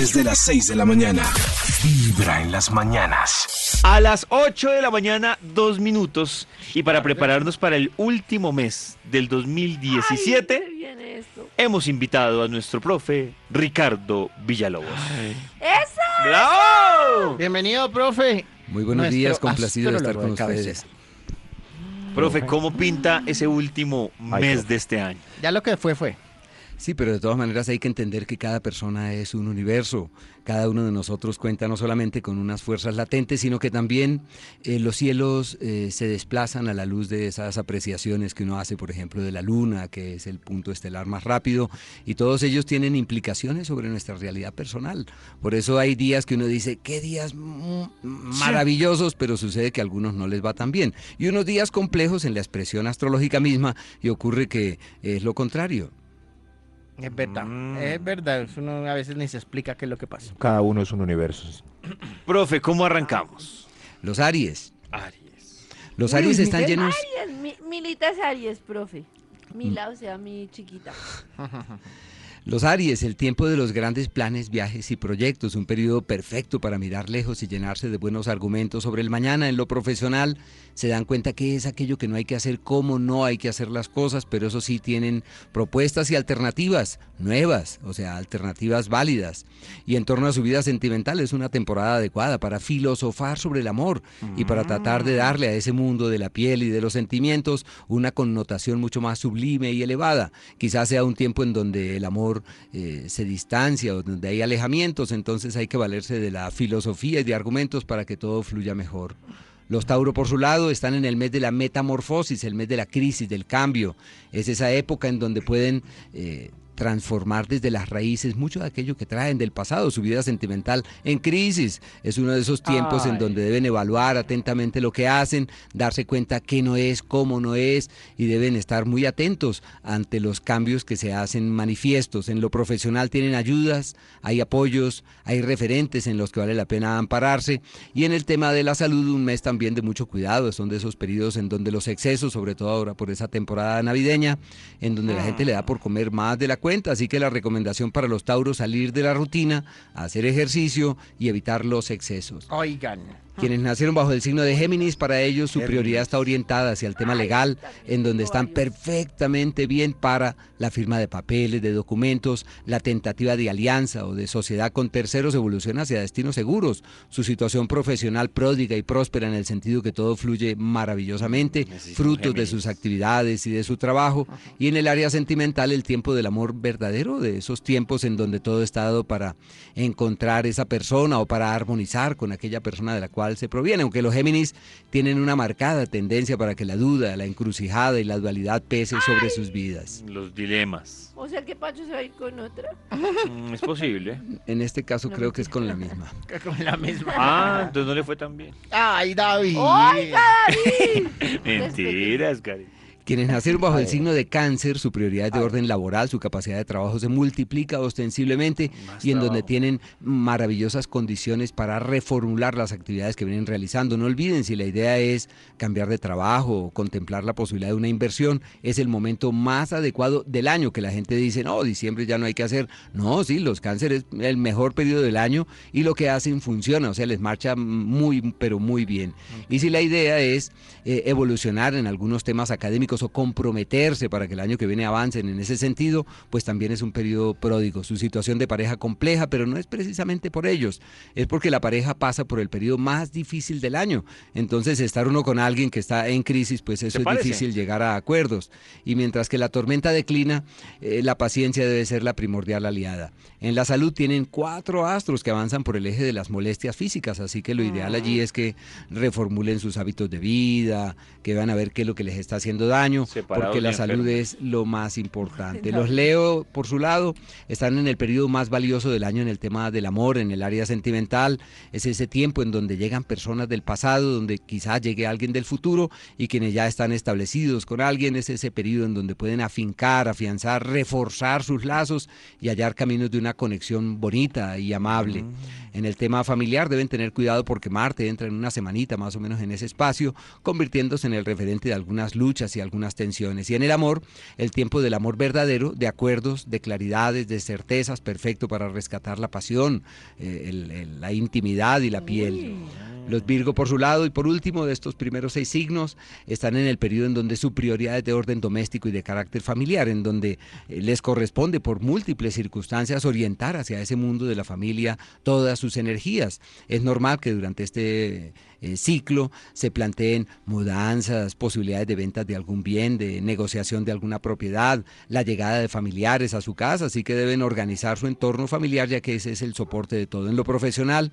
Desde las 6 de la mañana. Vibra en las mañanas. A las 8 de la mañana, dos minutos. Y para prepararnos para el último mes del 2017, Ay, viene esto. hemos invitado a nuestro profe Ricardo Villalobos. ¡Esa! ¡Bravo! Bienvenido, profe. Muy buenos Nuestro días, complacido de estar con de ustedes. Profe, ¿cómo pinta ese último mes de este año? Ya lo que fue, fue. Sí, pero de todas maneras hay que entender que cada persona es un universo. Cada uno de nosotros cuenta no solamente con unas fuerzas latentes, sino que también eh, los cielos eh, se desplazan a la luz de esas apreciaciones que uno hace, por ejemplo, de la luna, que es el punto estelar más rápido, y todos ellos tienen implicaciones sobre nuestra realidad personal. Por eso hay días que uno dice, qué días mm, maravillosos, pero sucede que a algunos no les va tan bien. Y unos días complejos en la expresión astrológica misma, y ocurre que es lo contrario. Es verdad. Mm. Es verdad. Uno a veces ni se explica qué es lo que pasa. Cada uno es un universo. Profe, ¿cómo arrancamos? Los Aries. Aries. Los Aries están llenos... Aries, mi, Milita es Aries, profe. Mila, o sea, mi chiquita. Los Aries, el tiempo de los grandes planes, viajes y proyectos, un periodo perfecto para mirar lejos y llenarse de buenos argumentos sobre el mañana. En lo profesional se dan cuenta que es aquello que no hay que hacer, cómo no hay que hacer las cosas, pero eso sí tienen propuestas y alternativas nuevas, o sea, alternativas válidas. Y en torno a su vida sentimental es una temporada adecuada para filosofar sobre el amor y para tratar de darle a ese mundo de la piel y de los sentimientos una connotación mucho más sublime y elevada. Quizás sea un tiempo en donde el amor eh, se distancia o donde hay alejamientos, entonces hay que valerse de la filosofía y de argumentos para que todo fluya mejor. Los Tauro, por su lado, están en el mes de la metamorfosis, el mes de la crisis, del cambio. Es esa época en donde pueden eh, transformar desde las raíces mucho de aquello que traen del pasado, su vida sentimental en crisis. Es uno de esos tiempos en Ay. donde deben evaluar atentamente lo que hacen, darse cuenta qué no es, cómo no es, y deben estar muy atentos ante los cambios que se hacen manifiestos. En lo profesional tienen ayudas, hay apoyos, hay referentes en los que vale la pena ampararse. Y en el tema de la salud, un mes también de mucho cuidado. Son de esos periodos en donde los excesos, sobre todo ahora por esa temporada navideña, en donde la gente le da por comer más de la cuenta. Así que la recomendación para los tauros salir de la rutina, hacer ejercicio y evitar los excesos. Oigan. Quienes nacieron bajo el signo de Géminis, para ellos su prioridad está orientada hacia el tema legal, en donde están perfectamente bien para la firma de papeles, de documentos, la tentativa de alianza o de sociedad con terceros evoluciona hacia destinos seguros. Su situación profesional pródiga y próspera en el sentido que todo fluye maravillosamente, frutos de sus actividades y de su trabajo. Y en el área sentimental, el tiempo del amor verdadero, de esos tiempos en donde todo está dado para encontrar esa persona o para armonizar con aquella persona de la cual se proviene. Aunque los Géminis tienen una marcada tendencia para que la duda, la encrucijada y la dualidad pese sobre sus vidas. Los dilemas. O sea, que Pacho se va a ir con otra. Mm, es posible. En este caso No, creo que es con la misma. Con la misma. Ah, entonces no le fue tan bien. Ay, David. ¡Oiga, David! Mentiras, Cari. Quienes nacieron bajo el signo de cáncer, su prioridad es de orden laboral, su capacidad de trabajo se multiplica ostensiblemente Más y en donde tienen maravillosas condiciones para reformular las actividades que vienen realizando. No olviden, si la idea es cambiar de trabajo o contemplar la posibilidad de una inversión, es el momento más adecuado del año que la gente dice, no, diciembre ya no hay que hacer. No, sí, los cánceres es el mejor periodo del año y lo que hacen funciona, o sea, les marcha muy, pero muy bien. Y si la idea es eh, evolucionar en algunos temas académicos o comprometerse para que el año que viene avancen en ese sentido, pues también es un periodo pródigo. Su situación de pareja compleja, pero no es precisamente por ellos, es porque la pareja pasa por el periodo más difícil del año. Entonces, estar uno con alguien que está en crisis, pues eso ¿Te es parece? difícil llegar a acuerdos. Y mientras que la tormenta declina, eh, la paciencia debe ser la primordial aliada. En la salud tienen cuatro astros que avanzan por el eje de las molestias físicas, así que lo ideal allí es que reformulen sus hábitos de vida, que van a ver qué es lo que les está haciendo daño, Separados porque la salud enfermos. es lo más importante. Los Leo, por su lado, están en el periodo más valioso del año en el tema del amor, en el área sentimental. Es ese tiempo en donde llegan personas del pasado, donde quizás llegue alguien del futuro y quienes ya están establecidos con alguien. Es ese periodo en donde pueden afincar, afianzar, reforzar sus lazos y hallar caminos de una conexión bonita y amable. En el tema familiar deben tener cuidado porque Marte entra en una semanita más o menos en ese espacio, convirtiéndose en el referente de algunas luchas y algunas tensiones. Y en el amor, el tiempo del amor verdadero, de acuerdos, de claridades, de certezas, perfecto para rescatar la pasión, eh, el- el- la intimidad y la piel. Los Virgo por su lado y por último de estos primeros seis signos están en el periodo en donde su prioridad es de orden doméstico y de carácter familiar, en donde eh, les corresponde por múltiples circunstancias orientar hacia ese mundo de la familia todas sus energías. Es normal que durante este eh, ciclo se planteen mudanzas, posibilidades de ventas de algún bien, de negociación de alguna propiedad, la llegada de familiares a su casa, así que deben organizar su entorno familiar ya que ese es el soporte de todo. En lo profesional,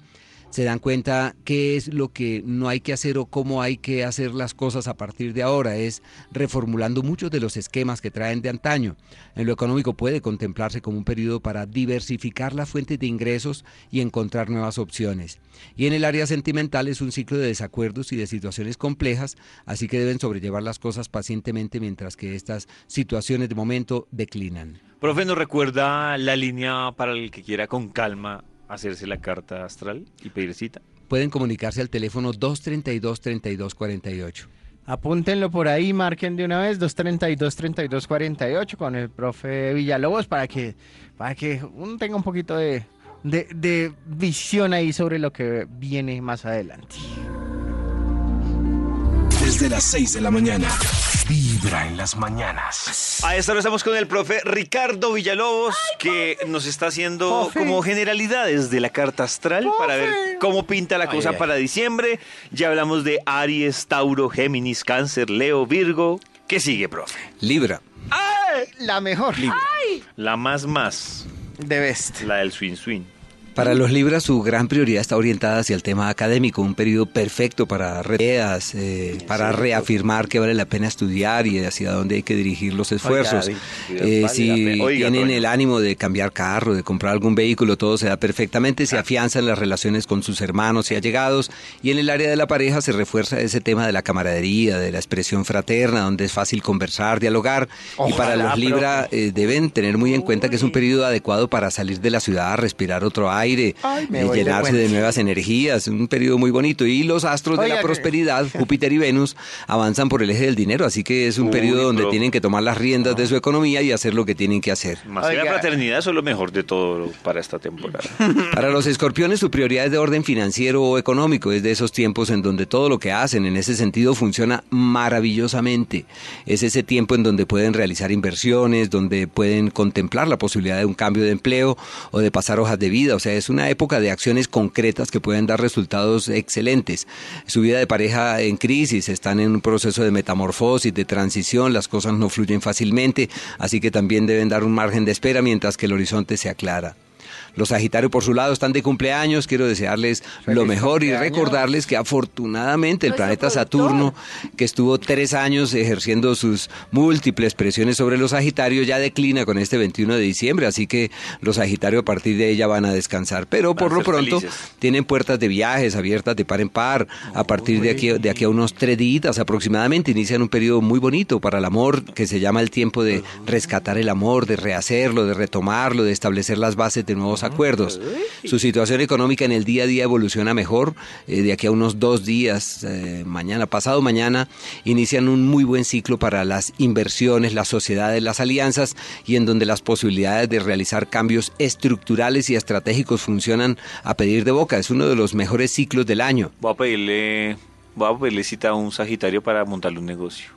se dan cuenta qué es lo que no hay que hacer o cómo hay que hacer las cosas a partir de ahora. Es reformulando muchos de los esquemas que traen de antaño. En lo económico puede contemplarse como un periodo para diversificar las fuentes de ingresos y encontrar nuevas opciones. Y en el área sentimental es un ciclo de desacuerdos y de situaciones complejas, así que deben sobrellevar las cosas pacientemente mientras que estas situaciones de momento declinan. Profe, ¿nos recuerda la línea para el que quiera con calma hacerse la carta astral y pedir cita? Pueden comunicarse al teléfono 232-3248. Apúntenlo por ahí, marquen de una vez 232-3248 con el profe Villalobos para que, para que uno tenga un poquito de, de, de visión ahí sobre lo que viene más adelante. Desde las 6 de la mañana. Vibra en las mañanas. A esta hora estamos con el profe Ricardo Villalobos, que nos está haciendo Profe. como generalidades de la carta astral para ver cómo pinta la cosa ay. para diciembre. Ya hablamos de Aries, Tauro, Géminis, Cáncer, Leo, Virgo. ¿Qué sigue, profe? Libra. La mejor. La más más, De best. la del swing swing. Para los Libras su gran prioridad está orientada hacia el tema académico, un periodo perfecto para reas, eh, para reafirmar que vale la pena estudiar y hacia dónde hay que dirigir los esfuerzos. Eh, si tienen el ánimo de cambiar carro, de comprar algún vehículo, todo se da perfectamente, se afianzan las relaciones con sus hermanos y allegados y en el área de la pareja se refuerza ese tema de la camaradería, de la expresión fraterna, donde es fácil conversar, dialogar y para los Libra eh, deben tener muy en cuenta que es un periodo adecuado para salir de la ciudad, respirar otro aire, Ay, eh, de llenarse de, nuevas energías, un periodo muy bonito. Y los astros de la que- prosperidad, Júpiter y Venus, avanzan por el eje del dinero, así que es un Uy, periodo donde pero- tienen que tomar las riendas de su economía y hacer lo que tienen que hacer. Más que la fraternidad, eso es lo mejor de todo para esta temporada. Para los escorpiones su prioridad es de orden financiero o económico, es de esos tiempos en donde todo lo que hacen en ese sentido funciona maravillosamente. Es ese tiempo en donde pueden realizar inversiones, donde pueden contemplar la posibilidad de un cambio de empleo o de pasar hojas de vida, o sea, es una época de acciones concretas que pueden dar resultados excelentes. Su vida de pareja en crisis, están en un proceso de metamorfosis, de transición, las cosas no fluyen fácilmente, así que también deben dar un margen de espera mientras que el horizonte se aclara. Los Sagitarios por su lado están de cumpleaños, quiero desearles lo mejor y recordarles que afortunadamente el Nuestro planeta productor. Saturno, que estuvo tres años ejerciendo sus múltiples presiones sobre los Sagitarios, ya declina con este 21 de diciembre, así que los Sagitarios a partir de ella van a descansar. Pero Van por lo pronto felices. tienen puertas de viajes abiertas de par en par. A partir de aquí, de aquí a unos tres días aproximadamente inician un periodo muy bonito para el amor, que se llama el tiempo de rescatar el amor, de rehacerlo, de retomarlo, de establecer las bases de nuevos acuerdos. Su situación económica en el día a día evoluciona mejor. Eh, de aquí a unos dos días, eh, mañana, pasado mañana, inician un muy buen ciclo para las inversiones, las sociedades, las alianzas y en donde las posibilidades de realizar cambios estructurales y estratégicos funcionan a pedir de boca. Es uno de los mejores ciclos del año. Voy a pedirle, voy a pedirle cita a un Sagitario para montarle un negocio.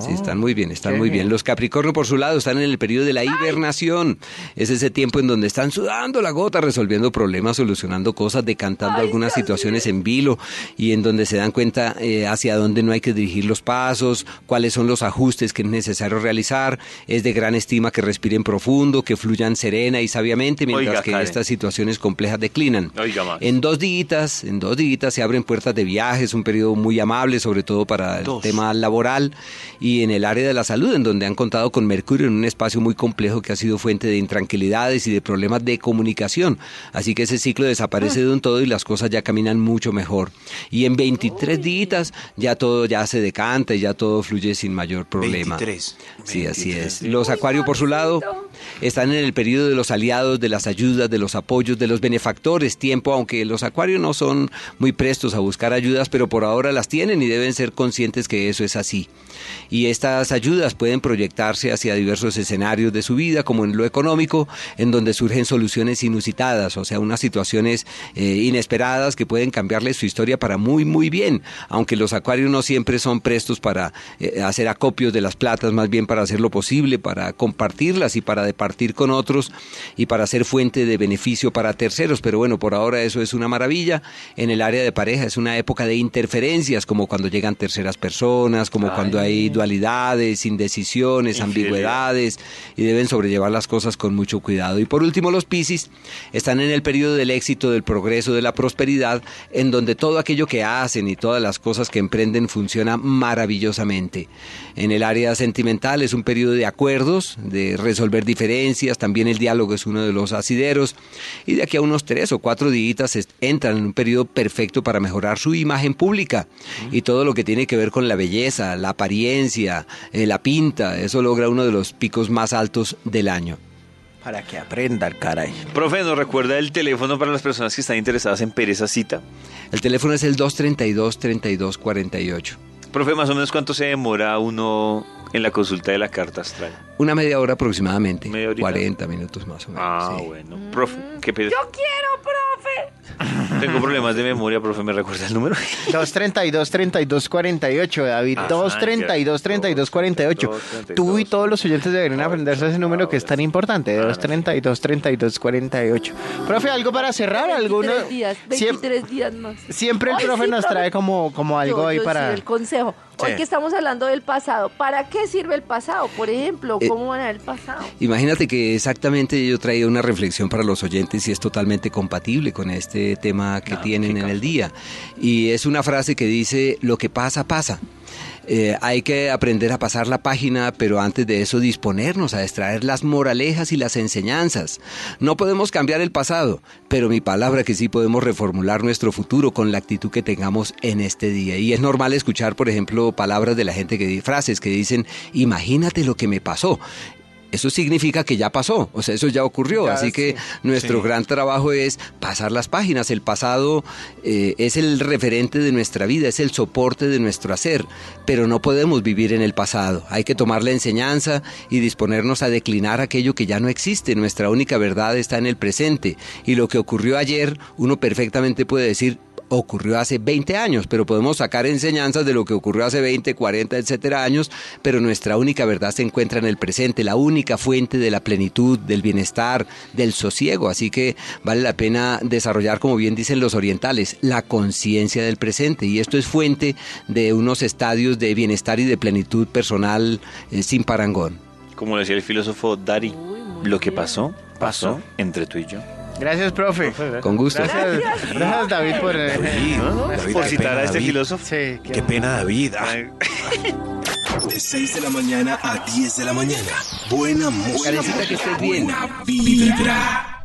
Sí, están muy bien, están muy bien. Los Capricornio, por su lado, están en el periodo de la hibernación. Es ese tiempo en donde están sudando la gota, resolviendo problemas, solucionando cosas, decantando algunas situaciones en vilo y en donde se dan cuenta eh, hacia dónde no hay que dirigir los pasos, cuáles son los ajustes que es necesario realizar. Es de gran estima que respiren profundo, que fluyan serena y sabiamente, mientras Oiga, que Karen. estas situaciones complejas declinan. Oiga más. En dos días, en dos días se abren puertas de viajes, un periodo muy amable, sobre todo para el tema laboral y en el área de la salud, en donde han contado con Mercurio en un espacio muy complejo que ha sido fuente de intranquilidades y de problemas de comunicación. Así que ese ciclo desaparece de un todo y las cosas ya caminan mucho mejor. Y en 23 días ya todo ya se decanta y ya todo fluye sin mayor problema. 23. Sí, así 23. es. Los Acuario por su lado. Están en el periodo de los aliados, de las ayudas, de los apoyos, de los benefactores. Tiempo, aunque los acuarios no son muy prestos a buscar ayudas, pero por ahora las tienen y deben ser conscientes que eso es así. Y estas ayudas pueden proyectarse hacia diversos escenarios de su vida, como en lo económico, en donde surgen soluciones inusitadas, o sea, unas situaciones eh, inesperadas que pueden cambiarle su historia para muy, muy bien. Aunque los acuarios no siempre son prestos para eh, hacer acopios de las platas, más bien para hacer lo posible, para compartirlas y para departir con otros y para ser fuente de beneficio para terceros. Pero bueno, por ahora eso es una maravilla. En el área de pareja es una época de interferencias, como cuando llegan terceras personas, como cuando hay dualidades, indecisiones, ambigüedades y deben sobrellevar las cosas con mucho cuidado. Y por último, los Piscis están en el periodo del éxito, del progreso, de la prosperidad, en donde todo aquello que hacen y todas las cosas que emprenden funciona maravillosamente. En el área sentimental es un periodo de acuerdos, de resolver diferencias, también el diálogo es uno de los asideros, y de aquí a unos tres o cuatro días entran en un periodo perfecto para mejorar su imagen pública y todo lo que tiene que ver con la belleza, la apariencia, eh, la pinta, eso logra uno de los picos más altos del año. Para que aprenda el caray. Profe, ¿nos recuerda el teléfono para las personas que están interesadas en pedir esa cita? El teléfono es el 232-3248. Profe, más o menos cuánto se demora uno en la consulta de la carta astral. Una media hora aproximadamente. Media horita. 40 minutos más o menos. Ah, sí. bueno. Profe, ¿qué pedo? Yo quiero, profe. Tengo problemas de memoria, profe, ¿me recuerda el número? 232 32 48, David. Ajá, 232 32 48. 232, Tú y todos los oyentes deberían aprenderse ese número que es tan importante. 232 32 48. Profe, ¿algo para cerrar? ¿Alguno? 23 días, Siem- 23 días más. Siempre el profe nos trae como, como algo Yo- ahí para... sí, el consejo. Hoy que estamos hablando del pasado, ¿para qué sirve el pasado? Por ejemplo, Eh, ¿cómo van a ver el pasado? Imagínate que exactamente yo traía una reflexión para los oyentes y es totalmente compatible con este tema que tienen en el día. Y es una frase que dice, lo que pasa, pasa. Eh, hay que aprender a pasar la página, pero antes de eso disponernos a extraer las moralejas y las enseñanzas. No podemos cambiar el pasado, pero mi palabra que sí podemos reformular nuestro futuro con la actitud que tengamos en este día. Y es normal escuchar, por ejemplo, palabras de la gente que frases que dicen, imagínate lo que me pasó. Eso significa que ya pasó, o sea, eso ya ocurrió. Ya, así que sí. nuestro Sí. gran trabajo es pasar las páginas. El pasado eh, es el referente de nuestra vida, es el soporte de nuestro hacer, pero no podemos vivir en el pasado. Hay que tomar la enseñanza y disponernos a declinar aquello que ya no existe. Nuestra única verdad está en el presente. Y lo que ocurrió ayer, uno perfectamente puede decir, ocurrió hace 20 años, pero podemos sacar enseñanzas de lo que ocurrió hace 20, 40, etcétera años, pero nuestra única verdad se encuentra en el presente, la única fuente de la plenitud, del bienestar, del sosiego, así que vale la pena desarrollar, como bien dicen los orientales, la conciencia del presente y esto es fuente de unos estadios de bienestar y de plenitud personal eh, sin parangón. Como decía el filósofo Dari, lo que pasó, pasó entre tú y yo. Gracias, profe. Con gusto. Gracias, gracias David, por... eh, David, David, Por citar pena, a este David. filósofo. Sí, qué- Qué pena, David. Ah, De 6 de la mañana a 10 de la mañana. Buena música. Buena vibra.